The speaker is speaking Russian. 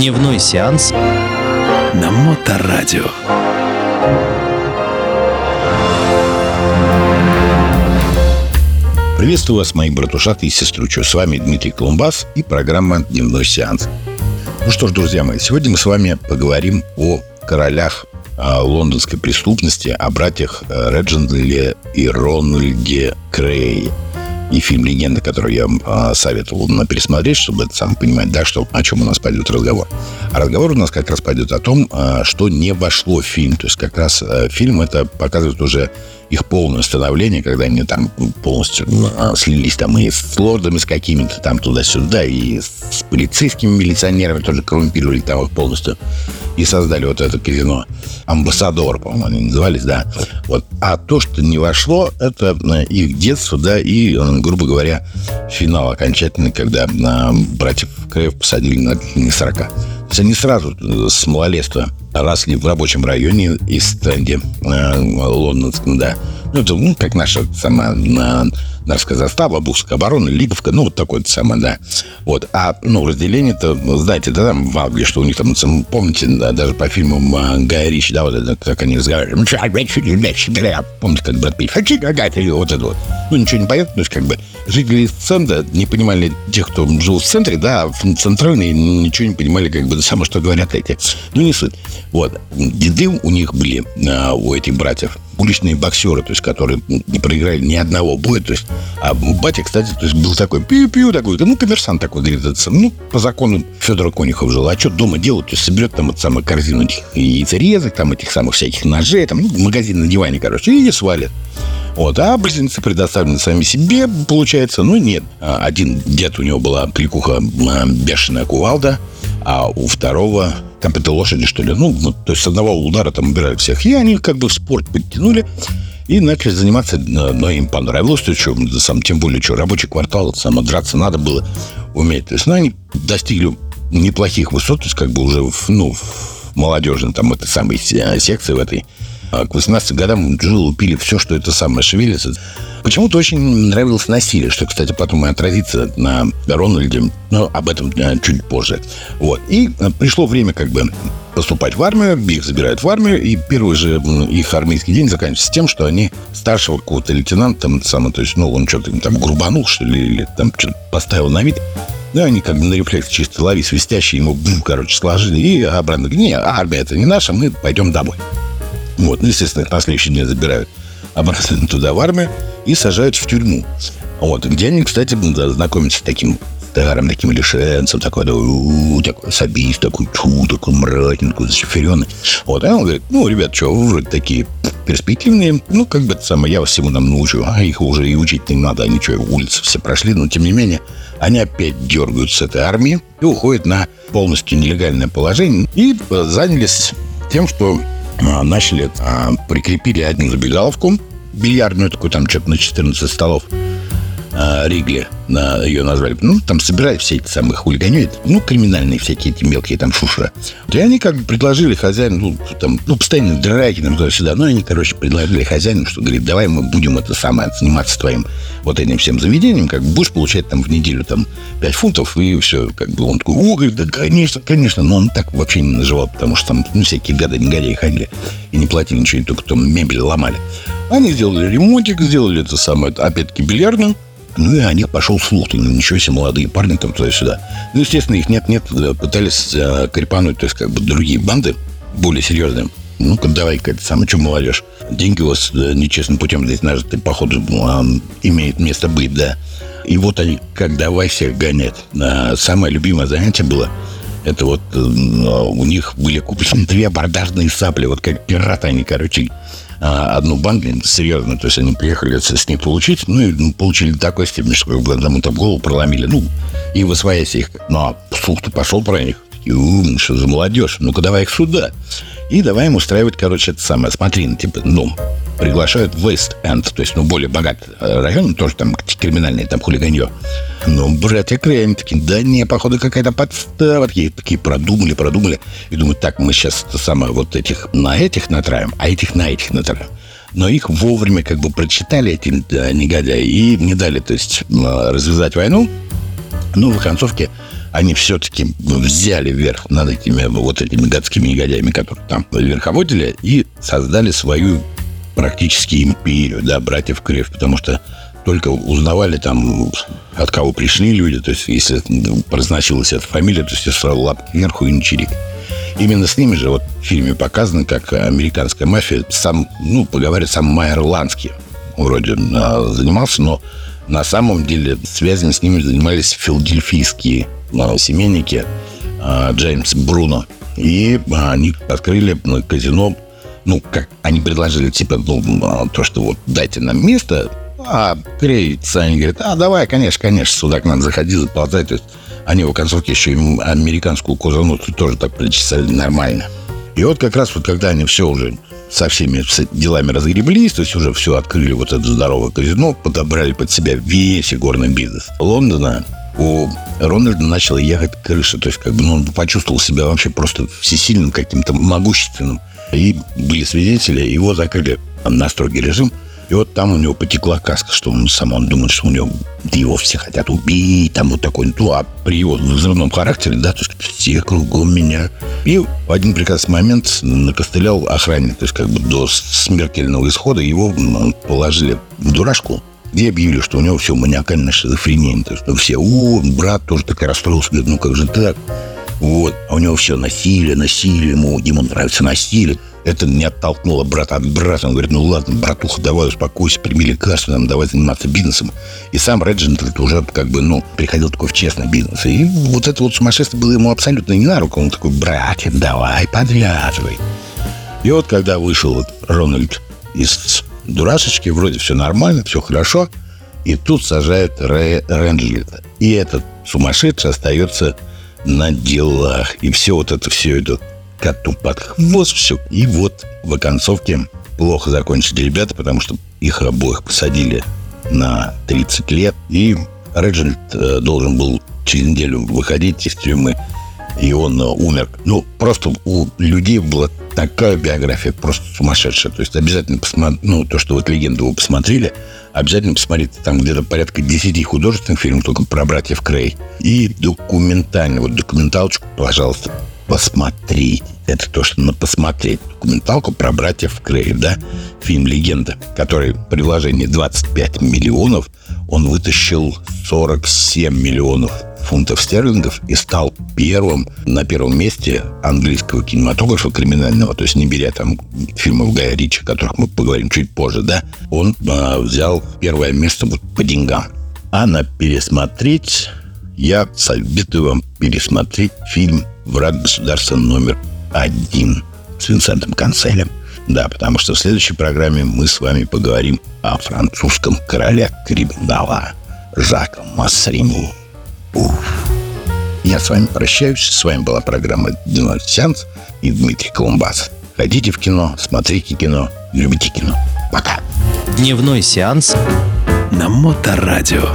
Дневной сеанс на Моторадио. Приветствую вас, мои братушаты и сестручу. С вами Дмитрий Колумбас и программа «Дневной сеанс». Ну что ж, друзья мои, сегодня мы с вами поговорим о королях а, лондонской преступности, о братьях э, Реджиндле и Рональде Крей и фильм «Легенда», который я а, советовал на пересмотреть, чтобы сам понимать, да, что, о чем у нас пойдет разговор. А разговор у нас как раз пойдет о том, а, что не вошло в фильм. То есть как раз а, фильм это показывает уже их полное становление, когда они там полностью ну, слились там и с лордами с какими-то там туда-сюда, и с полицейскими милиционерами тоже коррумпировали там их полностью и создали вот это казино. Амбассадор, по-моему, они назывались, да. Вот. А то, что не вошло, это э, их детство, да, и, э, грубо говоря, финал окончательный, когда на братьев Крэев посадили на не 40. То есть они сразу с малолетства росли в рабочем районе и стенде э, лондонском, да. Ну, это, ну, как наша сама на Нарская застава, Бухская оборона, Лиговка, ну, вот такое самое, да. Вот. А, ну, разделение-то, знаете, да, там в Англии, что у них там, помните, да, даже по фильмам а, Гая Ричи, да, вот это, как они разговаривали. Помните, как Брэд Питт, вот это вот. Ну, ничего не понятно, то есть, как бы, жители центра не понимали тех, кто жил в центре, да, а центральные ничего не понимали, как бы, само, что говорят эти. Ну, не суть. Вот. Деды у них были, а, у этих братьев, уличные боксеры, то есть, которые не проиграли ни одного боя. То есть, а батя, кстати, то есть, был такой пиу-пиу такой, ну, коммерсант такой, говорит, это, ну, по закону Федора Конюхов жил. А что дома делать? То есть, соберет там вот самую корзину этих яйцерезок, там этих самых всяких ножей, там, ну, магазин на диване, короче, и свалит. Вот. А близнецы предоставлены сами себе, получается, ну, нет. А один дед, у него была кликуха бешеная кувалда, а у второго там это лошади, что ли. Ну, ну, то есть с одного удара там убирают всех. И они как бы в спорт подтянули и начали заниматься, но им понравилось, то что, сам, тем более, что рабочий квартал, само драться надо было уметь. То есть, ну, они достигли неплохих высот, то есть, как бы уже, в, ну, в молодежной там этой самой секции в этой а к 18 годам Джилл пили все, что это самое шевелится. Почему-то очень нравилось насилие, что, кстати, потом и отразится на Рональде, но об этом э, чуть позже. Вот. И э, пришло время как бы поступать в армию, их забирают в армию, и первый же их армейский день заканчивается тем, что они старшего какого-то лейтенанта, там, самое, то есть, ну, он что-то там грубанул, что ли, или там что-то поставил на вид, ну, они как бы на рефлекс чисто лови свистящий, ему, бум, короче, сложили, и обратно, не, армия это не наша, мы пойдем домой. Вот, ну, естественно, на следующий день забирают обратно туда в армию и сажают в тюрьму. Вот, где они, кстати, знакомятся с таким старым таким лишенцем, такой, да, такой сабист, такой, чу, такой мрачный, такой. Вот, а он говорит, ну, ребят, что, вы вроде такие перспективные, ну, как бы это самое, я вас всему нам научу, а их уже и учить не надо, они что, улицы все прошли, но тем не менее, они опять дергают с этой армии и уходят на полностью нелегальное положение и занялись тем, что начали, а, прикрепили одну забегаловку, бильярдную такую, там что-то на 14 столов, Ригли на, ее назвали. Ну, там собирают все эти самые хулиганю, ну, криминальные всякие эти мелкие там шушера. И они как бы предложили хозяину, ну, там, ну, постоянно драки там туда-сюда. Ну, они, короче, предложили хозяину, что, говорит, давай мы будем это самое заниматься твоим вот этим всем заведением, как бы будешь получать там в неделю там 5 фунтов, и все, как бы он такой, о, говорит, да, конечно, конечно, но он так вообще не наживал, потому что там, ну, всякие гады, негодяи ходили и не платили ничего, и только там мебель ломали. Они сделали ремонтик, сделали это самое, опять-таки, бильярдную, ну, и о них пошел слух. Ты, ну, ничего себе, молодые парни там туда-сюда. Ну, естественно, их нет-нет, э, пытались э, крепануть, то есть, как бы, другие банды, более серьезные. Ну-ка, давай-ка, это самое, что молодежь. Деньги у вас э, нечестным путем здесь нажиты, походу, э, имеет место быть, да. И вот они, как давай всех гонять. А самое любимое занятие было это вот у них были куплены две абордажные сапли, вот как пираты они, короче, а, одну банку, серьезно, то есть они приехали с них получить, ну, и ну, получили такой степени, что как бы одному там голову проломили, ну, и высвоясь их. Ну, а слух-то пошел про них. И, что за молодежь? Ну-ка, давай их сюда. И давай им устраивать, короче, это самое. Смотри, ну, типа, ну, приглашают в Вест-Энд, то есть, ну, более богатый э, район, тоже там криминальный, там хулиганье. Ну, братья Крей, они такие, да не, походу, какая-то подстава. Такие, такие продумали, продумали. И думают, так, мы сейчас это самое, вот этих на этих натравим, а этих на этих натравим. Но их вовремя как бы прочитали, эти да, негодяи, и не дали, то есть, развязать войну. Ну, в концовке они все-таки взяли верх над этими вот этими гадскими негодяями, которые там верховодили, и создали свою практически империю, да, братьев Крев, потому что только узнавали там, от кого пришли люди, то есть если произносилась эта фамилия, то есть сразу лапки кверху и на. Именно с ними же вот в фильме показано, как американская мафия, сам, ну, поговорит сам Майер Ланский вроде а, занимался, но на самом деле связями с ними занимались филадельфийские а, семейники а, Джеймс Бруно. И они открыли казино, ну, как они предложили, типа, ну, то, что вот дайте нам место, а Крей Саня говорит, а давай, конечно, конечно, сюда к нам заходи, заползай. То есть они в концовке еще им американскую козану тоже так причесали нормально. И вот как раз вот когда они все уже со всеми делами разгреблись, то есть уже все открыли вот это здоровое казино, подобрали под себя весь игорный бизнес Лондона, у Рональда начала ехать крыша. То есть, как бы, ну, он почувствовал себя вообще просто всесильным, каким-то могущественным. И были свидетели, его закрыли на строгий режим – и вот там у него потекла каска, что он сам он думает, что у него его все хотят убить, там вот такой, ну, а при его взрывном характере, да, то есть все кругом меня. И в один прекрасный момент накостылял охранник, то есть как бы до смертельного исхода его положили в дурашку, и объявили, что у него все маниакальная шизофрения. То есть ну, все, о, брат тоже такой расстроился, говорит, ну как же так? Вот. А у него все насилие, насилие, ему, ему нравится насилие. Это не оттолкнуло брата от брата. Он говорит, ну ладно, братуха, давай успокойся, прими лекарство, нам давай заниматься бизнесом. И сам Реджинальд уже как бы, ну, приходил такой в честный бизнес. И вот это вот сумасшествие было ему абсолютно не на руку. Он такой, братья, давай, подвязывай. И вот когда вышел вот Рональд из дурашечки, вроде все нормально, все хорошо, и тут сажают Рэ Рэнджелета. И этот сумасшедший остается на делах. И все вот это, все это коту под хвост все. И вот в оконцовке плохо закончили ребята, потому что их обоих посадили на 30 лет. И Реджинальд э, должен был через неделю выходить из тюрьмы, и он э, умер. Ну, просто у людей была такая биография, просто сумасшедшая. То есть обязательно посмотреть, ну, то, что вот легенду вы посмотрели, обязательно посмотрите. Там где-то порядка 10 художественных фильмов только про братьев Крей. И документальный. Вот документалочку, пожалуйста, посмотреть. Это то, что надо посмотреть. Документалку про братьев Крей, да? Фильм «Легенда», который при вложении 25 миллионов, он вытащил 47 миллионов фунтов стерлингов и стал первым, на первом месте английского кинематографа криминального, то есть не беря там фильмов Гая Ричи, о которых мы поговорим чуть позже, да, он э, взял первое место вот по деньгам. А на пересмотреть я советую вам пересмотреть фильм «Враг государства номер один» с Винсентом Канцелем. Да, потому что в следующей программе мы с вами поговорим о французском короле криминала Жака Массрини. Я с вами прощаюсь. С вами была программа «Дневной сеанс» и Дмитрий Колумбас. Ходите в кино, смотрите кино, любите кино. Пока. Дневной сеанс на Моторадио.